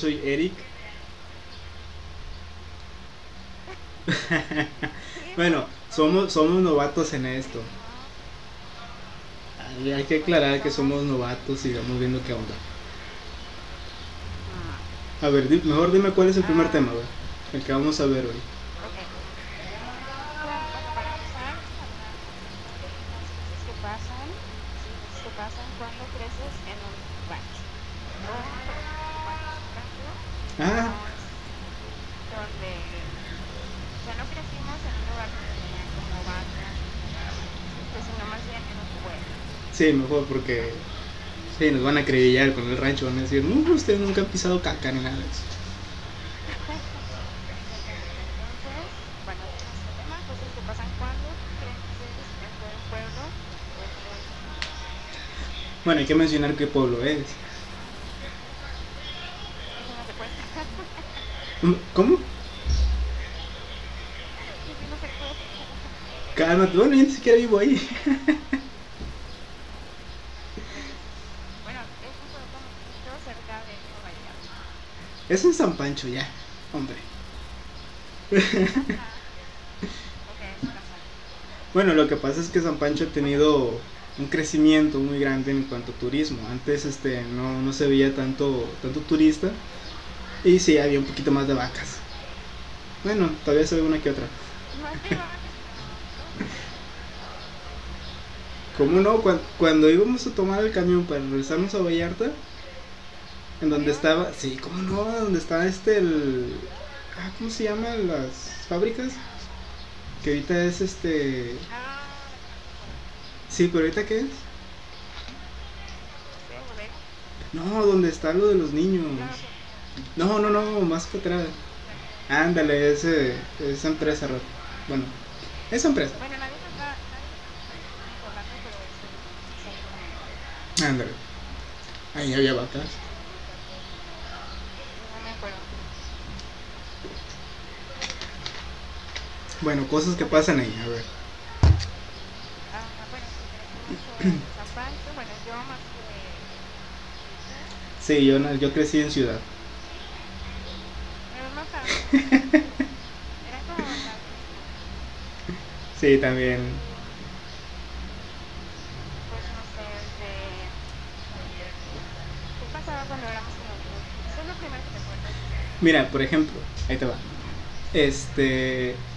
Soy Eric. bueno, somos, somos novatos en esto. Hay que aclarar que somos novatos y vamos viendo qué onda. Ah, A ver, mejor dime cuál es el primer tema, güey. El que vamos a ver hoy. ok. Bueno, para empezar, hablar de las cosas que pasan, cosas que pasan cuando creces en un rancho. O un rancho Ah, donde ya no crecimos en un lugar donde tenían como vacas, pues, sino más bien en un pueblo. Sí, mejor porque sí, nos van a acribillar con el rancho. Van a decir, no, ustedes nunca han pisado caca ni nada de eso. Bueno, hay que mencionar qué pueblo es. ¿Cómo? Cálmate, bueno, yo ni siquiera vivo ahí. Bueno, es un pueblo mucho cerca de Nueva York. Es un San Pancho ya, hombre. Bueno, lo que pasa es que San Pancho ha tenido un crecimiento muy grande en cuanto a turismo. Antes este no, no se veía tanto, tanto turista y sí había un poquito más de vacas. Bueno, todavía se ve una que otra. ¿Cómo no? Cuan- Cuando, íbamos a tomar el camión para regresarnos a Vallarta, en donde estaba, sí, ¿cómo no? Donde está este, el, ah, ¿cómo se llaman las fábricas? Que ahorita es este, sí, pero ahorita qué es? No, donde está lo de los niños. No, no, no, más que atrás. Ándale, ese, esa empresa, bueno, esa empresa. Ándale. Ahí había vacas. No me acuerdo. Bueno, cosas que pasan ahí, a ver. Ah, bueno. Bueno, yo más que. Sí, yo, no- yo crecí en ciudad. Pero no tanto. Era como la. Sí, también. Pues no sé, de. ¿Qué pasaba cuando éramos como niños? Eso es lo primero que te acuerdas. Mira, por ejemplo, ahí te va. Este.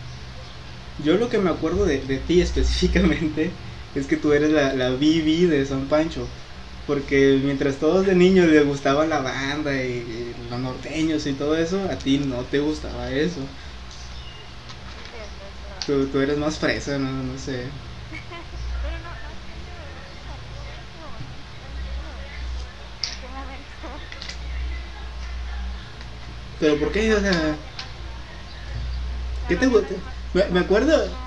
Yo lo que me acuerdo de, de ti específicamente es que tú eres la, la Bibi de San Pancho. Porque mientras todos de niños les gustaba la banda y, y los norteños y todo eso, a ti no te gustaba eso. Tú, tú eres más fresa, no, no sé. Pero ¿por qué? O sea, ¿qué te gusta? Me, me acuerdo,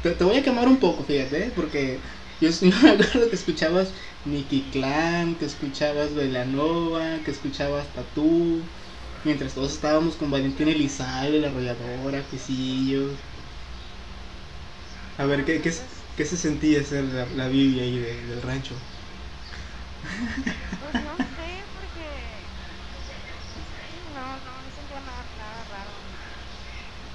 te, te voy a quemar un poco, fíjate, porque yo, me acuerdo que escuchabas Nicky Clan, que escuchabas Belanova, que escuchabas Tatú, mientras todos estábamos con Valentín Elizalde, la arrolladora, Quesillos. A ver, ¿qué, qué, qué se sentía ser la, la Bibi ahí de- del rancho? Pues no sé, porque no, no, no sentía nada, nada raro.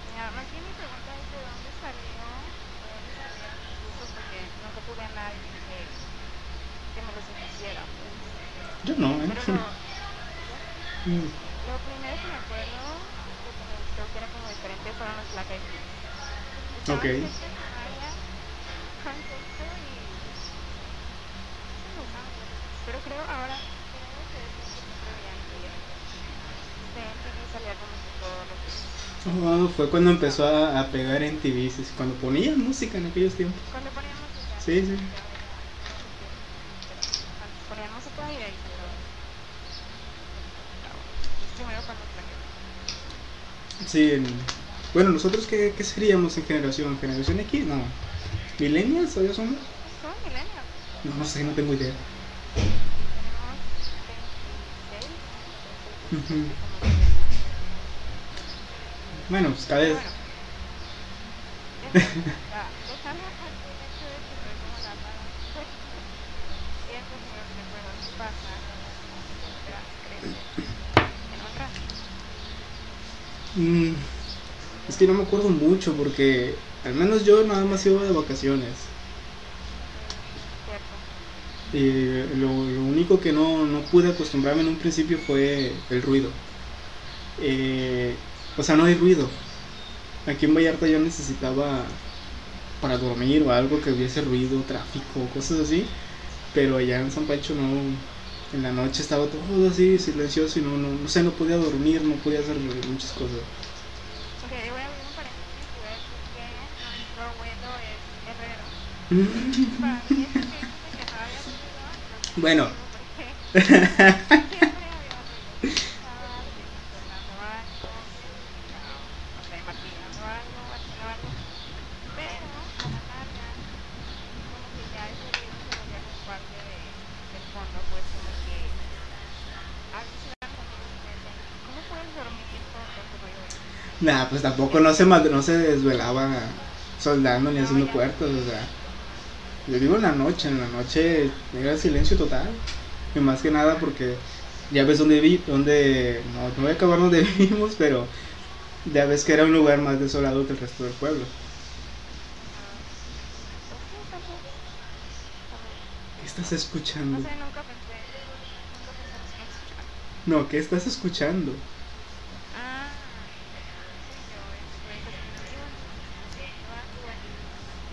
Mira, más bien mi pregunta es de dónde salió, de dónde salieron mis gustos, porque nunca tuve a nadie que, que me los impusiera. Pues. Yo no, ¿eh? Pero lo, Mm. lo primero que me acuerdo que me gustó que era como diferente fueron los Black Eyed Peas. Ok. cerca de y sí Peas, pero creo ahora creo que es. De MTV salía como que todo lo que Oh, fue cuando empezó a, a pegar en TV, sí, sí, cuando ponían música en aquellos tiempos. cuando poníamos música. Sí, sí. Cuando ponían música y de ahí salió. Primero con los Black Eyed Peas. Sí, en- bueno, nosotros qué, qué seríamos en generación, generación X, no. ¿Millennials todavía somos? Son millennials. No, no sé, no tengo idea. Tenemos 26. Ujú. entonces, como millennials. Bueno, pues cada vez. Bueno, ya, dejando aparte el hecho de que soy como la rara, pues, y eso es lo que recuerdo que pasa, mientras creces. Es que no me acuerdo mucho porque al menos yo nada más iba de vacaciones. Lo, lo único que no, no pude acostumbrarme en un principio fue el ruido. Eh, o sea, no hay ruido. Aquí en Vallarta yo necesitaba para dormir o algo que hubiese ruido, tráfico, cosas así. Pero allá en San Pancho no. En la noche estaba todo así silencioso y no, no, no sé, no podía dormir, no podía hacer muchas cosas. Ok, voy a abrir un paréntesis y voy a decir que nuestro abuelo es herrero. Para mí ese que dice que no había ruido, no Bueno. porque siempre había ruido. Estaba sonando algo, no sé, martillando algo, haciendo algo. Pero a la larga, como que ya ese ruido se volvía como parte de, del fondo, pues como que a veces iban conmigo y me decían, ¿cómo puedes dormir con tanto ruido? Pues tampoco no se, no se desvelaba soldando ni haciendo puertas, o sea. Yo digo en la noche, en la noche era silencio total. Y más que nada porque ya ves dónde vi, donde no, no voy a acabar donde vivimos, pero ya ves que era un lugar más desolado que el resto del pueblo. ¿Qué estás No escuchando? sé, nunca pensé, nunca pensé. No, ¿qué estás escuchando? Ah, sí, yo estoy descripción. Bueno,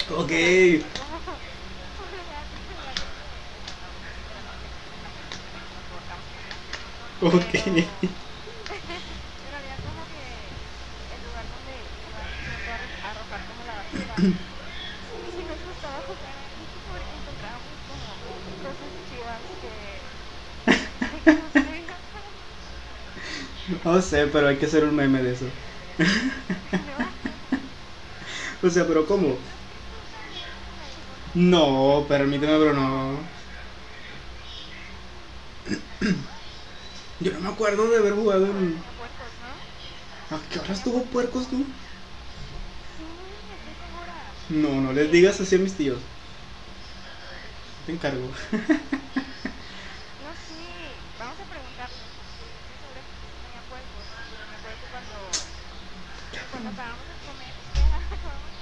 que construían. No sé, pero hay que hacer un meme de eso. O sea, pero ¿cómo? No, permíteme, pero no. Yo no me acuerdo de haber jugado en. ¿A qué horas tuvo puercos tú? No, no les digas así a mis tíos. Te encargo. No, sí, vamos a preguntarle. Estoy segura que sí tenía puercos. Me acuerdo que cuando, cuando acabamos de comer, espera, acabamos de comer.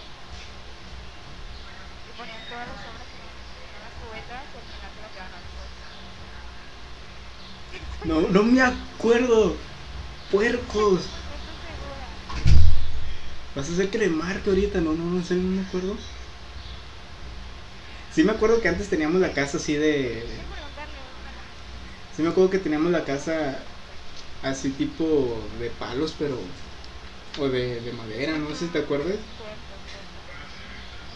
Y ponían todas las obras en, en las cubetas y al final se las llevaban a los puercos. No, no me acuerdo. Puercos. Estoy segura. Vas a hacer que ahorita, no, no, no sé, no me acuerdo. Sí me acuerdo que antes teníamos la casa así de... Sí me acuerdo que teníamos la casa así tipo de palos, pero... O de, de madera, no sé si te acuerdas.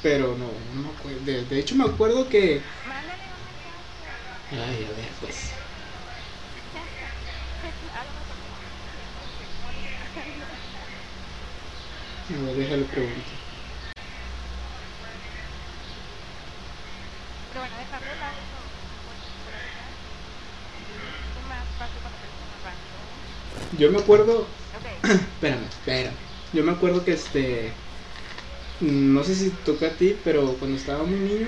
Pero no, no me acuerdo. De, de hecho me acuerdo que... Ay, a ver, pues... A lo mejor Ver, déjale pregunto. Pero bueno, dejando por ahorita, ¿qué más pasa cuando crecemos en el rancho? Yo me acuerdo... Espérame, espérame. Yo me acuerdo que este... No sé si toca a ti, pero cuando estaba muy niño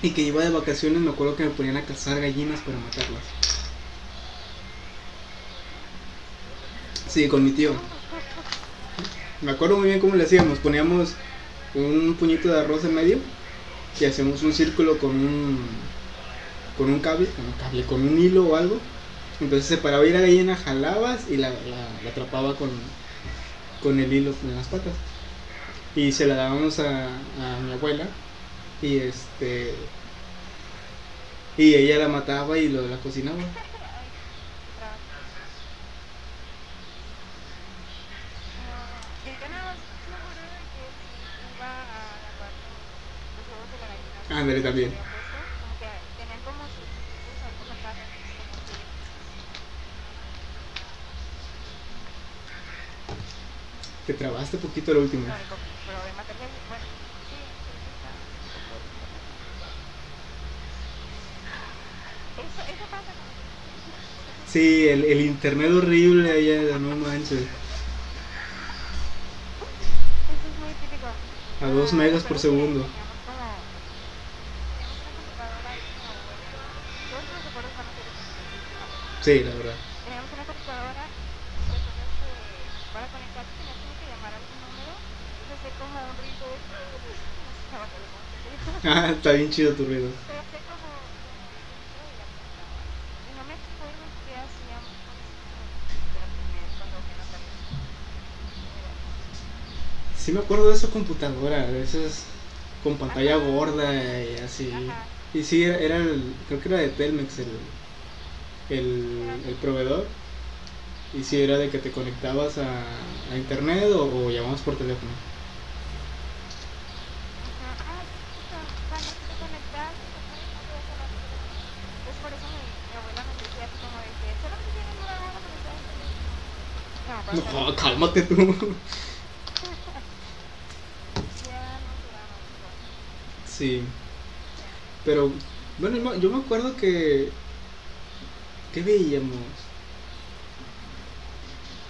y que iba de vacaciones, me acuerdo que me ponían a cazar gallinas para matarlas. Sí, con mi tío. Me acuerdo muy bien cómo le hacíamos. Poníamos un puñito de arroz en medio y hacíamos un círculo con un con un cable, con un cable, con un hilo o algo. Entonces se paraba ahí la gallina, jalabas y la, la- la atrapaba con, con el hilo en las patas. Y se la dábamos a, a mi abuela y este y ella la mataba y lo, la cocinaba. Ay, qué trabajo. Ah, y yo nada más me acuerdo de que sí iba a agarrar los, los huevos de la gallina. Ándale, también. que había puesto, Como que tenían como sus sus ahí por la casa, entonces como que Te trabaste poquito la última. Lo único, pero de material, bueno, sí, sí, está un poco diferente. Eso, eso pasa con Sí, el, el internet horrible allá, no manches. A dos megas por segundo. Teníamos como. Teníamos una computadora ahí como bueno. Todos los recuerdos van a ser esos. Sí, la verdad. Teníamos una computadora. Recuerdo que para conectarse tenías como que llamar a algún número. Se hacía como un ruido de. Ah, está bien chido tu ruido. Sí me acuerdo de esa computadora, de esas con pantalla gorda y así. Ajá. Y sí, era, era el, creo que era de Telmex el, el, el proveedor. Y sí, era de que te conectabas a, a internet o, o llamabas por teléfono. No, cálmate tú. Sí. Pero, bueno, yo me acuerdo que... ¿Qué veíamos?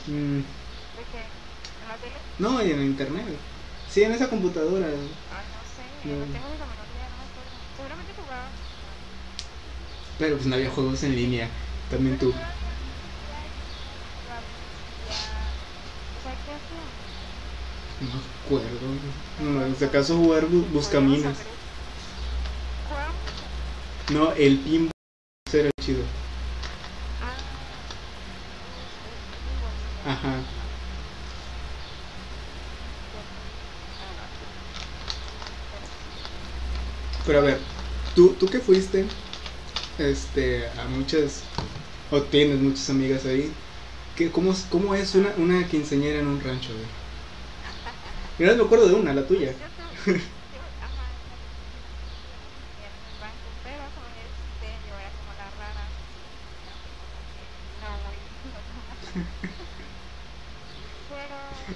Mm, ¿De qué? ¿En la tele? no, en internet. Sí, en esa computadora. Ah, no sé, No. no tengo ni la menor idea, no me acuerdo. Seguramente jugaba. Pero pues no había juegos en línea. También tú. No me acuerdo. No, si acaso jugar bu- buscaminas. No, el pinball era chido. Ah, Ajá. Pero a ver, tú, tú que fuiste este, a muchas, o tienes muchas amigas ahí, ¿qué, cómo, ¿cómo es una, una quinceañera en un rancho? güey? Mira, me acuerdo de una, la tuya.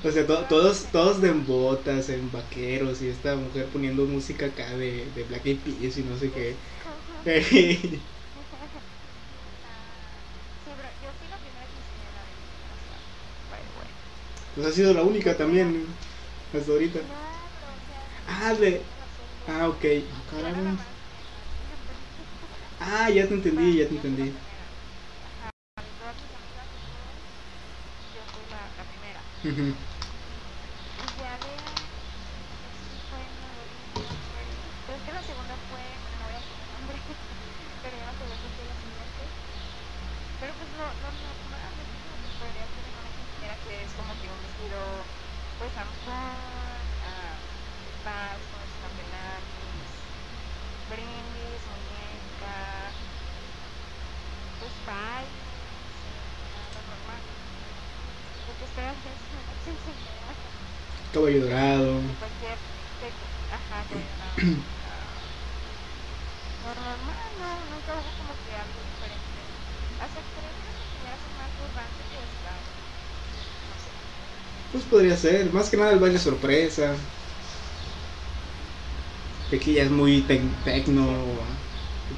O sea, to- todos, todos de en botas, en vaqueros, y esta mujer poniendo música acá de, de Black Eyed Peas y no sé qué. Pues ha sido la única también, hasta ahorita. Ah, de... Ah, ok. Más. Ah, ya te entendí, ya te entendí. Ajá, de todas mis amigas y todo, yo fui la, la primera. Ujú. Y ya de ahí, sí fue en Nuevo León, fue- Pero es que la segunda fue, bueno, no voy a decir el nombre, pero ya me acuerdo que fue la siguiente. Pero pues lo, lo normal, es como que podría ser en una quinceañera que es como que un vestido, pues, ampón, ah, vas con los chambelanes, brindis, muñeca, eh, lo normal. Lo que esperas es una quinceañera. Caballo dorado. Cualquier ajá, que ah, lo normal, no, nunca hubo como que algo diferente. Hasta creo que las quinceañeras son más burrantes que esta. No sé. Pues podría ser, más que nada el baile sorpresa. Que aquí ya es muy tec- tecno,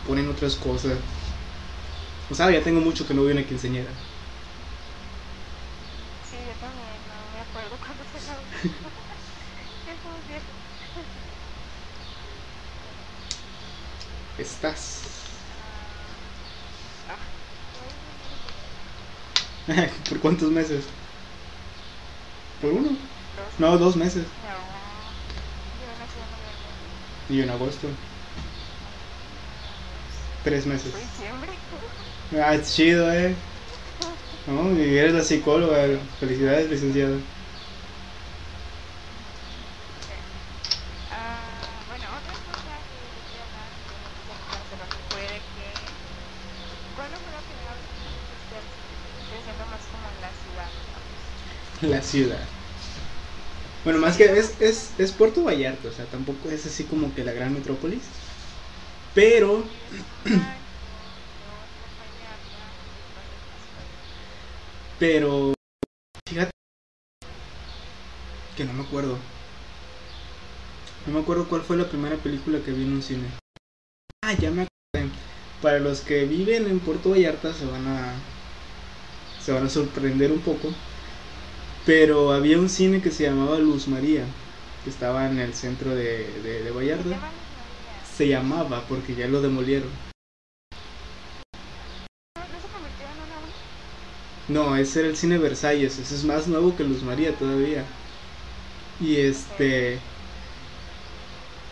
ponen otras cosas. O sea, ya tengo mucho que no voy a una quinceañera. Sí, yo también, no me acuerdo cuándo fue la última. Estás. Ah, ¿Por cuántos meses? ¿Por uno? No, dos meses. No. Y en agosto. Tres meses. Ah, es chido, eh. No, y eres la psicóloga. Felicidades, licenciada. Ah. La ciudad. Bueno, más que es, es, es Puerto Vallarta, o sea, tampoco es así como que la gran metrópolis. Pero, pero, fíjate, que no me acuerdo. No me acuerdo cuál fue la primera película que vi en un cine. Ah, ya me acuerdo. Para los que viven en Puerto Vallarta se van a se van a sorprender un poco. Pero había un cine que se llamaba Luz María, que estaba en el centro de, de, de Vallarta. Se llamaba porque ya lo demolieron. No, ese era el cine Versalles, ese es más nuevo que Luz María todavía. Y este.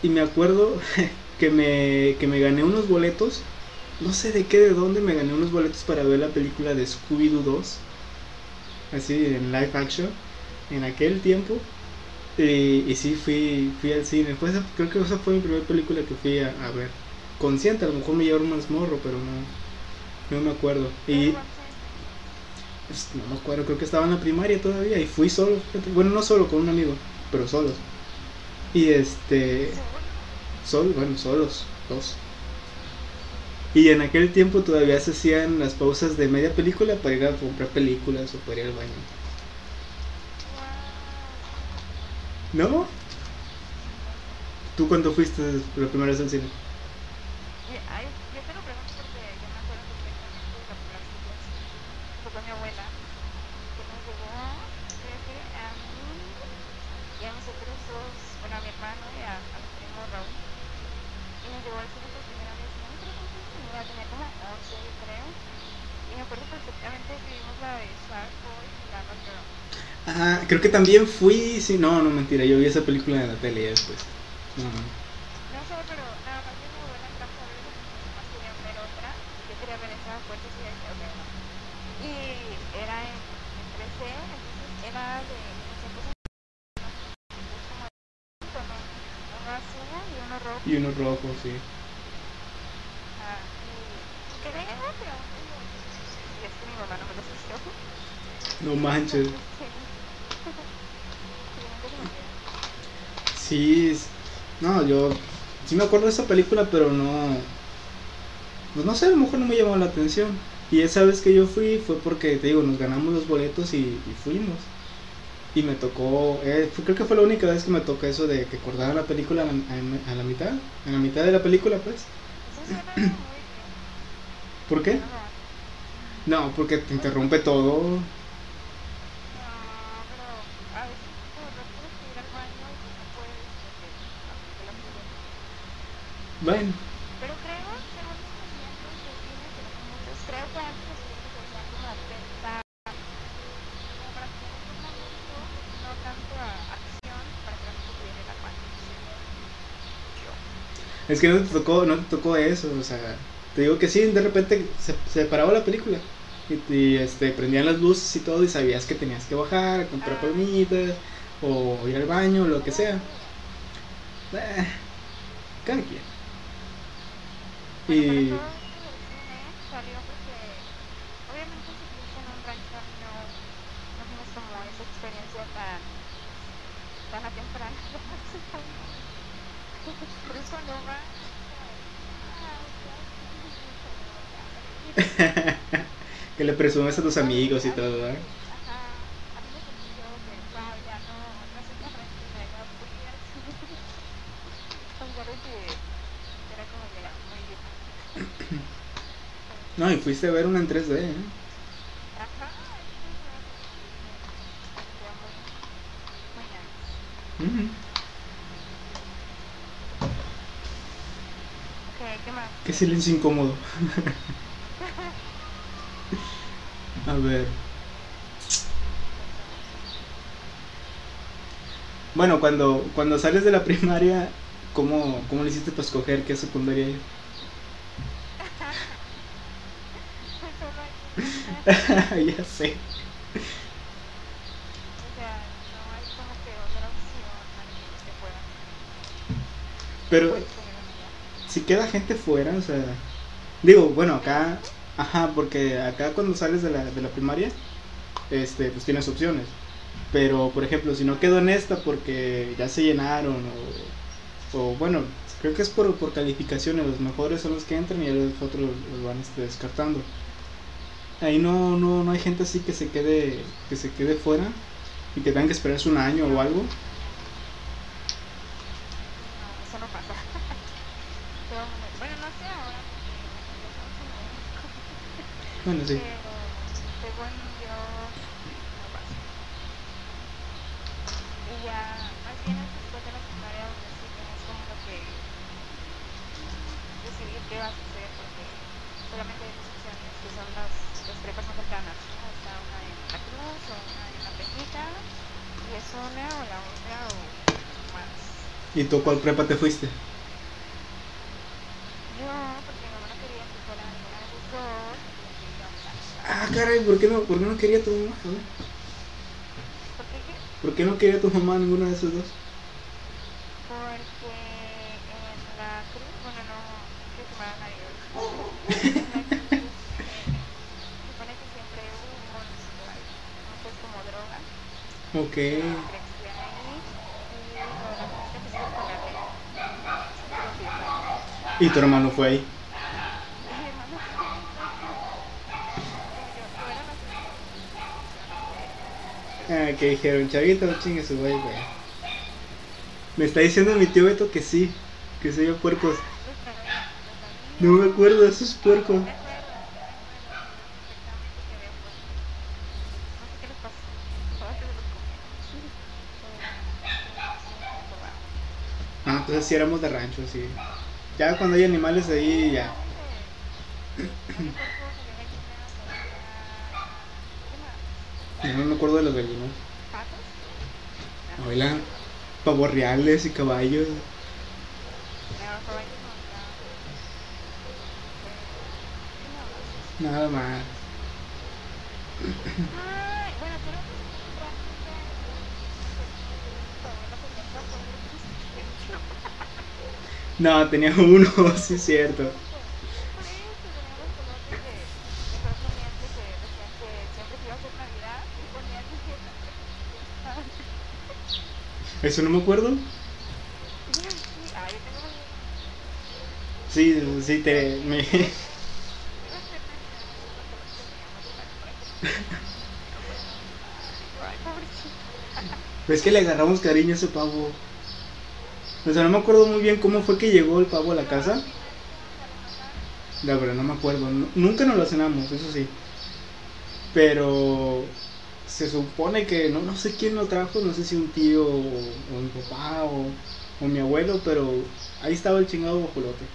Y me acuerdo que me, que me gané unos boletos. No sé de qué, de dónde me gané unos boletos para ver la película de Scooby-Doo 2. Así, en live action. En aquel tiempo. Y, sí, fui, fui al cine. Pues, creo que esa fue mi primera película que fui a, a ver. Consciente, a lo mejor me llevaron más morro, pero no, no me acuerdo. Y pues, no me acuerdo, creo que estaba en la primaria todavía y fui solo. Bueno, no solo, con un amigo, pero solos. Y este. Solo, bueno, solos, dos. Y en aquel tiempo todavía se hacían las pausas de media película para ir a comprar películas o para ir al baño. ¿No? ¿Tú cuándo fuiste la primera vez al cine? Ay, yo te lo pregunto porque yo me acuerdo perfectamente de la primera cita. Fue con mi abuela, que nos llevó, creo que a mí y a mis otros dos, bueno, a mi hermano y a, a mi primo Raúl. Y nos llevó al cine por primera vez, no me acuerdo cuántos tenía, tenía como 11, yo creo. Y me acuerdo perfectamente que vimos la de Shark Boy y Lava Girl. Ah, creo que también fui. Sí, no, no mentira, yo vi esa película en la tele ya después. No, no. No sé, pero nada más mi abuela trajo a ver esa porque mis mamás querían ver otra. Yo quería ver esa fuerte y dije, ok, no. Y era en, en 3D, entonces era de nosotros como de con un, uno azul y uno rojo. Y uno rojo, sí. Ajá, y creo que. Y es que mi mamá no me lo asistió. No manches. Sí. No, yo sí me acuerdo de esa película, pero no. Pues no sé, a lo mejor no me llamó la atención. Y esa vez que yo fui fue porque, te digo, nos ganamos los boletos y, y fuimos. Y me tocó, eh, fue- creo que fue la única vez que me tocó eso de que cortaran la película a la, a- la mitad, en la mitad de la película, pues. ¿Por qué? No, porque te interrumpe todo. No, pero a veces por rato tienes que ir al baño y pues no puedes porque aunque la película. Bueno, Pero creo, que muchos, creo que antes los cines se hacían como momento, no tanto a acción, para que la gente pudiera ir al baño. Yo. es que no te tocó, no te tocó eso, o sea, te digo que sí, de repente se, se paraba la película. Y, y, este, prendían las luces y todo y sabías que tenías que bajar, a comprar Ah. palomitas o ir al baño, lo que sea. Eh, cada quien. Y pero todo esto del cine salió porque, obviamente, si vives en un rancho, no, no tienes como esa experiencia tan, tan a temprana. Que le presumes a tus amigos y todo, ¿verdad? Ajá, a mí me sentí yo que, wow, ya no, no soy tan tranquila, ya voy a ir al cine. Pensar de que era como que era muy bien. No, y fuiste a ver una en 3D, ¿eh? Ajá, ¿qué más? Qué silencio incómodo. A ver. Bueno, cuando, cuando sales de la primaria, ¿cómo, cómo le hiciste para escoger qué secundaria ir? Solo hay una. ya sé. O sea, no hay como que otra opción que pueda. Pero ya. si queda gente fuera, o sea... Digo, bueno, acá... Ajá, porque acá cuando sales de la, de la primaria, este, pues tienes opciones. Pero, por ejemplo, si no quedo en esta porque ya se llenaron o, o bueno, creo que es por, por calificaciones, los mejores son los que entran y los otros los van este, descartando. Ahí no, no, no hay gente así que se quede, que se quede fuera. y que tengan que esperarse un año o algo. Eso no pasa. Bueno, no sé ahora. Bueno, sí. Pero según yo, no pasa. Y ya, más bien es después de la secundaria donde sí tienes como lo que decidir qué vas a hacer, porque solamente hay dos opciones, que son las, las prepas más cercanas, ¿no? Está una en La Cruz o una en La Tejita, y es una o la otra o más. ¿Y tú cuál prepa te fuiste? Yo, porque mi mamá no quería que fuera ninguna de sus dos, Ah, caray, ¿por qué no, por qué no quería tu mamá? ¿por qué qué? ¿Por qué no quería tu mamá ninguna de esos dos? Porque en la cruz, bueno, no quiero quemar a nadie. En la cruz, eh, se supone que siempre hubo igual, muchas como drogas, Ok. que crecían ahí, y lo de la gente que se iba a ponerle, puro fiesta. Y tu hermano fue ahí. Ah, que dijeron, chavito, chingue su güey, güey. Me está diciendo mi tío Beto que sí, que se vio puercos. No me acuerdo de esos puercos. Ah, entonces sí éramos de rancho, sí. Ya cuando hay animales ahí, ya. Gallinas, no me acuerdo de los gallinos. ¿Patos? Oigan, pavos reales y caballos. Nada más. Ay, bueno, pero pues, No, tenía uno, sí es cierto. Eso teníamos colotes de, de Jorge Miente que decían que siempre que iba a ser Navidad y ponían dieta. ¿Eso no me acuerdo? Sí, sí, te... Me... Es que le agarramos cariño a ese pavo. O sea, no me acuerdo muy bien cómo fue que llegó el pavo a la casa. La verdad, no me acuerdo. Nu- Nunca nos lo cenamos, eso sí. Pero se supone que no, no sé quién lo trajo, no sé si un tío o, mi papá o, o mi abuelo, pero ahí estaba el chingado guajolote.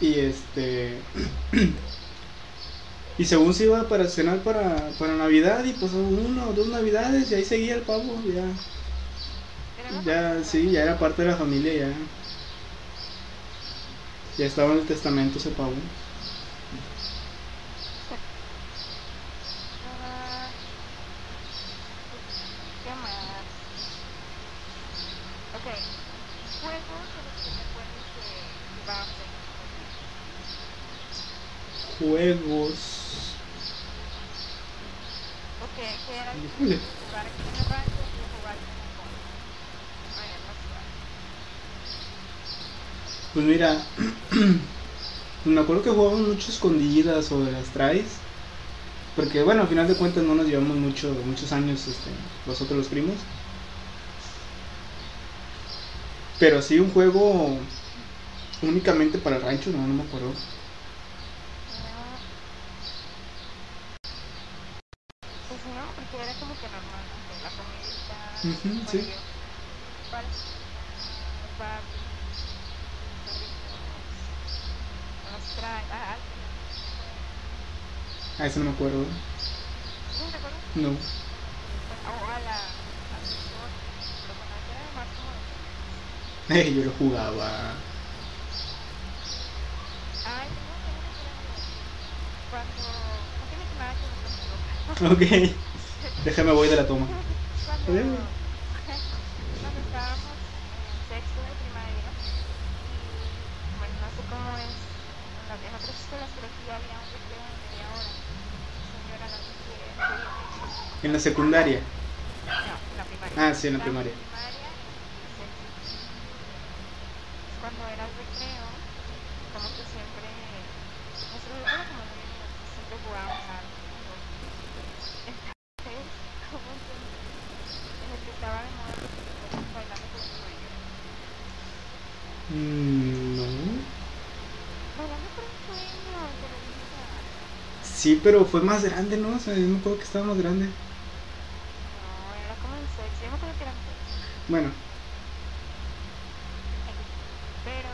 Y este. y según se iba para cenar para, para Navidad, y pues una o dos Navidades, y ahí seguía el pavo, ya. Ya, sí, ya era parte de la familia, ya. Ya estaba en el testamento ese pavo. Ah, ¿Qué más? Ok. Juegos de los que te acuerdas que jugábamos ahí. Juegos. Ok, que era Híjole. jugar aquí en el rancho y jugar como con allá en la ciudad. Pues mira, pues me acuerdo que jugábamos mucho escondidas o de las traes. Porque bueno, al final de cuentas no nos llevamos mucho, muchos años este, nosotros los primos. Pero sí un juego únicamente para el rancho, no, no me acuerdo. Pues no, porque era como que normal, ¿no? Que la comidita, Ujú, bueno, sí. yo, ¿cuál? Los Barbies, los perritos, los trajes, ah, A eso no me acuerdo. ¿sí te acuerdas? No. O a la, era más como de Eh, yo lo jugaba. Ay, tengo tengo una historia Cuando, no tienes nada que conmigo. Ok. Déjame voy de la toma. Cuando secundaria? No. Ah, sí, en la, la primaria. primaria cuando era recreo, como que siempre, nosotros siempre jugábamos algo. Mm, Entonces, como que en estaba de moda, bailando con un cuello. No. Pero Sí, pero fue más grande, ¿no? O sea, yo me que estaba más grande. Bueno, Pero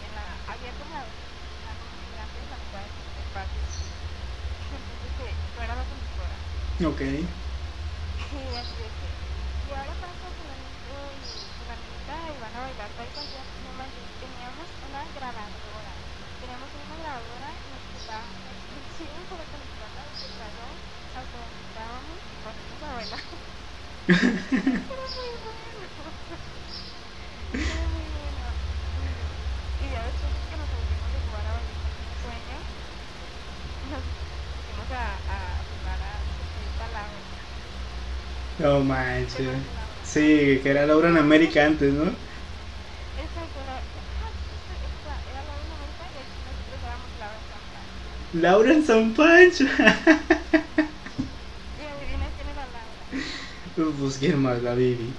en la. Había como una como muy grande en la mitad del patio. Entonces que yo era la conductora. ok. Y así de que. Y ahora pasa fulanito y fulanita y van a bailar tal canción. No manches, teníamos una grabadora. Teníamos una grabadora y nos quitábamos las canciones para que nos mandaran el salón, autonomizábamos y poníamos a bailar. Era muy bueno. Era muy bueno. Y ya después de que nos aburrimos de jugar a bailar con sueño, nos fuimos a, a jugar a Señorita Laura. No manches. Sí, que era Laura en América antes, ¿no? Laura en San Pancho. Laura. pues quién más, la Bibi.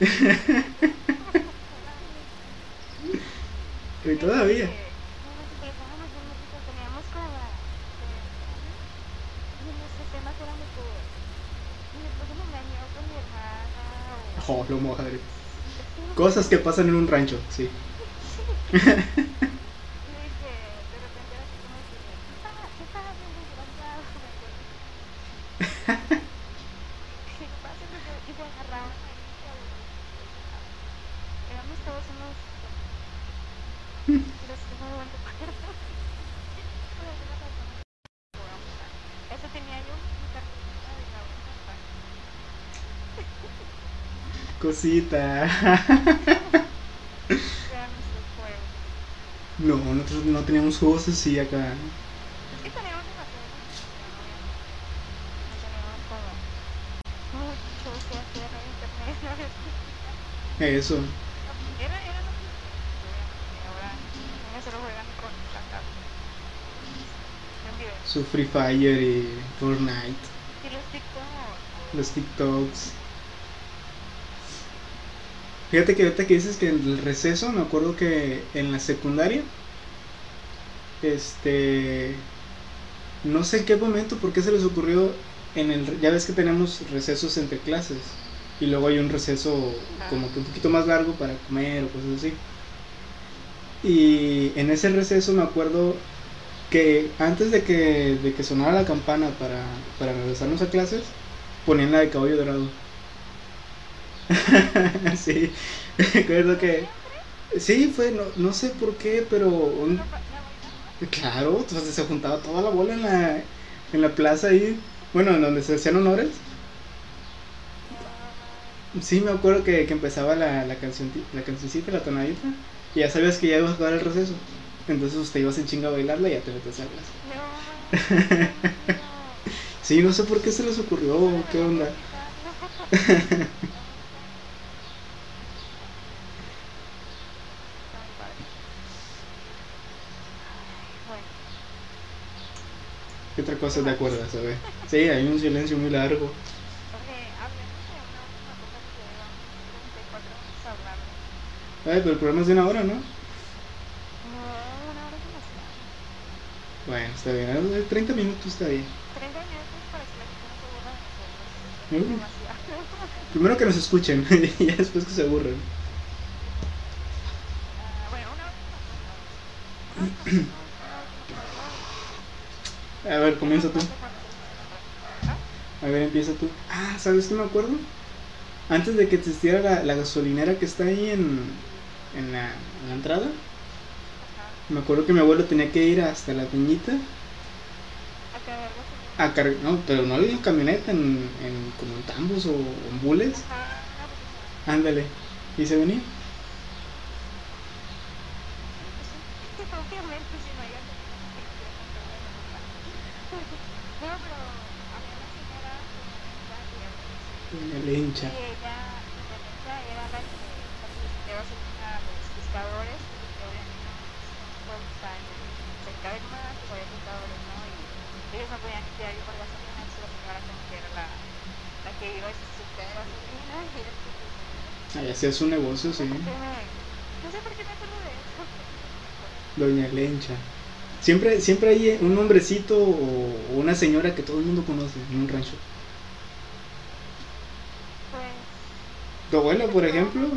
Y todavía. No, no, pero estábamos bien loquitos, teníamos como la... Y en los temas éramos todos. Y después se me engañó con mi hermana o... Oh, lo madre. Cosas que pasan en un rancho, sí. Y de que de repente era así como que... ¿Qué estaba, qué estaba haciendo desgraciado? Me acuerdo. ¿Qué pasa? Y se- Y se agarraban ahí. y a- Éramos todos unos... Los que no me recuerdo. Por alguna razón jugamos tanto. Eso tenía yo mi cartulina de la otra No, nosotros no teníamos juegos así acá. Es que teníamos. No teníamos como mucho que hacer en internet. ¿no? Eso. Era, era lo que. Ahora niños solo juegan con la tablet. Su Free Fire y Fortnite. Y los TikTok. Los TikToks. Fíjate que ahorita que dices que en el receso, me acuerdo que en la secundaria, este, no sé en qué momento, por qué se les ocurrió en el, ya ves que tenemos recesos entre clases y luego hay un receso como que un poquito más largo para comer o cosas así. Y en ese receso me acuerdo que antes de que, de que sonara la campana para, para regresarnos a clases, ponían la de caballo dorado. sí, recuerdo que... Sí, fue, no, no sé por qué, pero... un- claro, entonces se juntaba toda la bola en la, en la plaza ahí, bueno, en donde se hacían honores. Sí, me acuerdo que, que empezaba la, la, canción, la cancioncita, la tonadita, y ya sabías que ya ibas a acabar el receso. Entonces usted ibas en chinga a bailarla y ya te metes a clase. Sí, no sé por qué se les ocurrió, qué onda. Bueno, ¿Qué otra cosa te acuerdas? A ver. Sí, hay un silencio muy largo. oye, hablemos de una última cosa que llevamos 34 minutos hablando. Ay, pero el programa es de una hora, ¿no? No, una hora es demasiado. Bueno, está bien. eh, 30 minutos está bien. 30 minutos para que la gente no se aburra de nosotros. Mm. Es demasiado. Primero que nos escuchen y ya después que se aburren. Ah, bueno, una última cosa. Una última cosa, una última cosa. A ver, comienza tú. ¿Ah? A ver, empieza tú. Ah, ¿sabes qué me acuerdo? Antes de que existiera la, la gasolinera que está ahí en, en, la, en la entrada, me acuerdo que mi abuelo tenía que ir hasta la piñita A cargar gasolina. a cargar, no, pero no en camioneta, en, en como en tambos o en bules. Ándale. Y se venía. Pues sí, obviamente si no hay gasolina, no te quiero comprar una bocina. No, pero había una señora que En el hincha. Y ella, la neta, era la que facilitaba gasolina a los pescadores, porque obviamente no no pueden estar cerca del mar, pues había pescadores, ¿no? Y ellos no podían quedar por gasolina, entonces la señora que era la, la que iba gasolina y Ahí hacía su negocio, sí. No sé por qué me acuerdo de eso. Doña Lencha. Siempre, siempre hay un hombrecito o una señora que todo el mundo conoce en un rancho. Pues. Tu abuela, por ejemplo.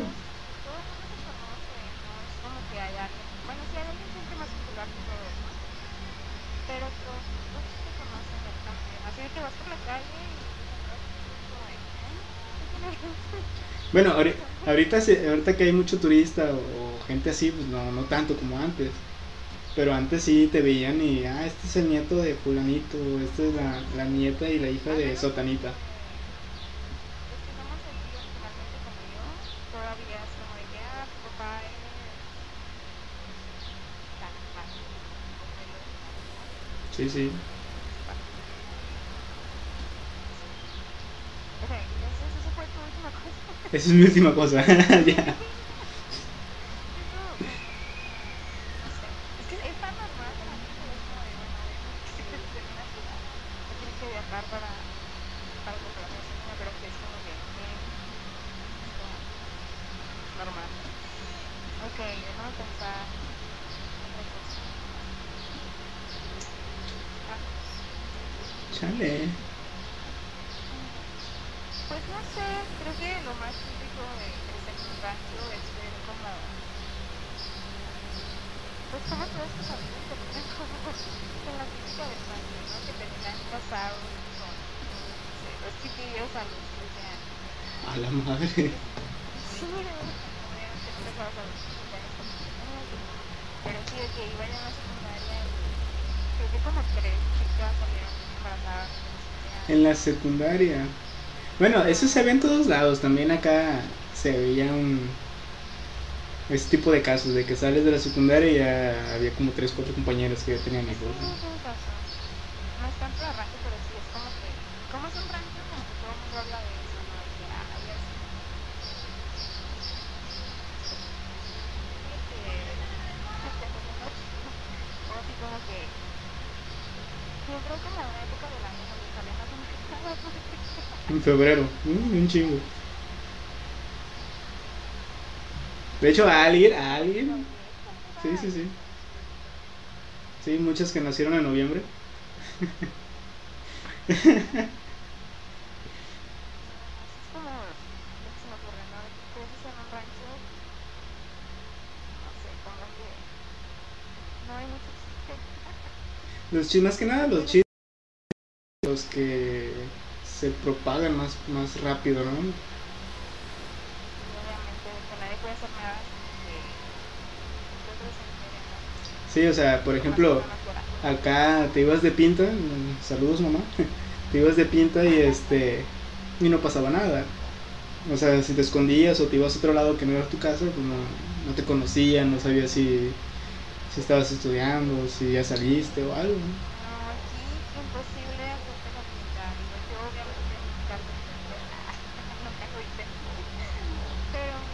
Todo el mundo se conoce, no es como que hay alguien. Bueno, sí hay alguien siempre más popular que todos, ¿no? Pero todos, todos se conocen del también. Así de que vas por la calle y es como de. ¿Qué tiene que Bueno, ahori- ahorita, ahorita que hay mucho turista o, o gente así, pues no, no tanto como antes. Pero antes sí te veían y, ah, este es el nieto de fulanito, esta es la, la nieta y la hija de sotanita. Los que somos aquí originalmente como yo, todavía es como de que, ah, tu papá es tan fácil, abuelo, ¿no? Sí, sí. Ok, eso fue tu última cosa. Esa es mi última cosa. ya. Eso, no sé, es que es tan normal que la gente es como de, bueno, obviamente que se termina su no tienes que viajar para, para comprar medicina, pero que es como que, eh, es como normal. Ok, déjame pensar otra cosa. Ah, Chale. Pues no sé, creo que lo más típico de crecer en un rancho es ver como... Pues como todos tus amigos terminan como con la típica del rancho, ¿no? Que terminan casados con, no sé, los chiquillos a los 13 años. A la madre. Sí, obviamente no casados a los 15 años con 15 años, pero sí de que iba ya en la secundaria y creo que como tres chicas salieron embarazadas a los 15 años. En la secundaria. Bueno, eso se ve en todos lados. También acá se veía un. Ese tipo de casos de que sales de la secundaria y ya había como 3, 4 compañeros que ya tenían hijos es tanto de rancho, pero sí es como que, como es un rancho, como que todo el mundo habla de eso, ¿no? De que, ah, ya es. Sí, que. O así como que. Yo creo que en la época del año donde salen las embarazadas, porque. En febrero. Mm, un chingo. De hecho, a alguien, a alguien. Sí, sí, sí. Sí, muchas que nacieron en noviembre. Los chi- más que nada los chistes, los que se propagan más, más rápido, ¿no? Sí, o sea, por ejemplo, acá te ibas de pinta, saludos mamá, te ibas de pinta y este, y no pasaba nada. O sea, si te escondías o te ibas a otro lado que no era tu casa, pues no, no te conocían, no sabías si, si estabas estudiando, si ya saliste o algo. ¿no? No, aquí imposible hacerte la pinta. Digo, yo obviamente en mi caso nunca lo hice. Pero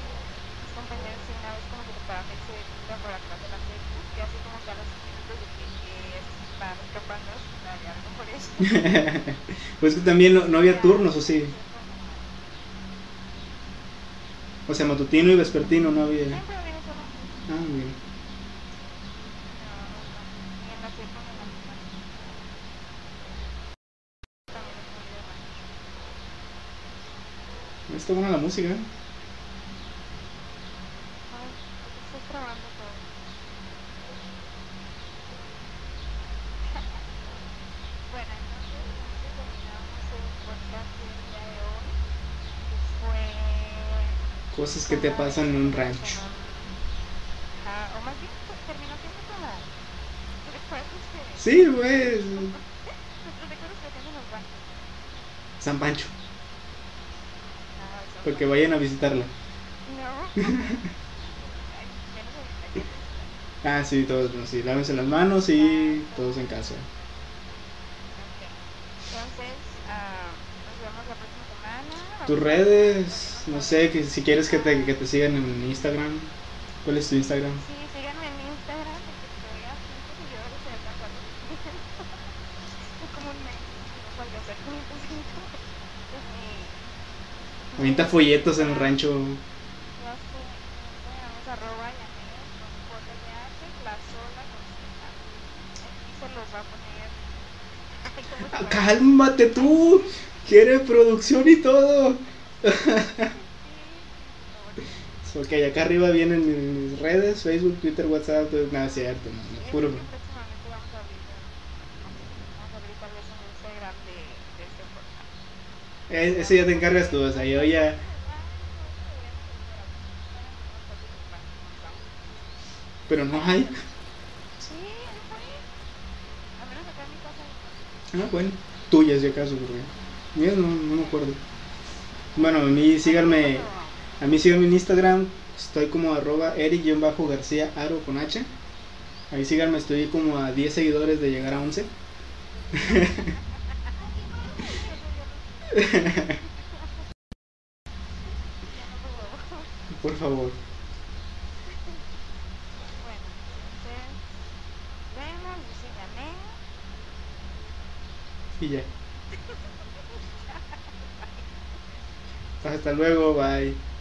mis compañeros sí una vez como que tocaban irse de pinta por atrás de la secu y así como que a los minutos de que, que están escapando, no había algo por eso. Pues que también no, no había turnos, o sí. O sea, matutino y vespertino no había. Ah, mira. Está buena la música. ¿eh? Ay, ¿por qué estás grabando todo? bueno, entonces, entonces terminamos el podcast del día de hoy. Que fue. Cosas que te pasan en un rancho. un- Ajá, o más bien pues, terminó siendo como. Recuerdos que. Sí, pues. Nuestros recuerdos que hacemos en los bancos. San Pancho. Eso. Porque vayan a visitarla. No. Ah, sí, todos, no, sí, lávense las manos y todos en casa. Entonces, ah, nos vemos la próxima semana. Tus redes, no sé, que si quieres que te, que te sigan en Instagram. ¿Cuál es tu Instagram? Sí, síganme en Instagram porque estoy a 5 seguidores acá cuando Es como un mes. No 505. Es mi. Avienta folletos en el rancho. Ya sé, Instagram es arroba con JYH, la sola con. ¿Cómo se Ah, llama? Cálmate tú. Quiere producción y todo. Ok, acá arriba vienen mis redes, Facebook, Twitter, WhatsApp, nada, cierto, no, puro. es Ese ya te encargas tú, o sea, yo ya... Pero no hay. Sí, ahí fue. Al menos acá en mi casa. hay uno. Ah, bueno, tuyas si acaso, porque mías no, no me acuerdo. Bueno, a mí síganme, a mí síganme en Instagram, estoy como arroba eric-garcía aro con H. Ahí síganme, estoy como a 10 seguidores de llegar a 11. Ya no puedo. Por favor. Y ya. Hasta luego, bye.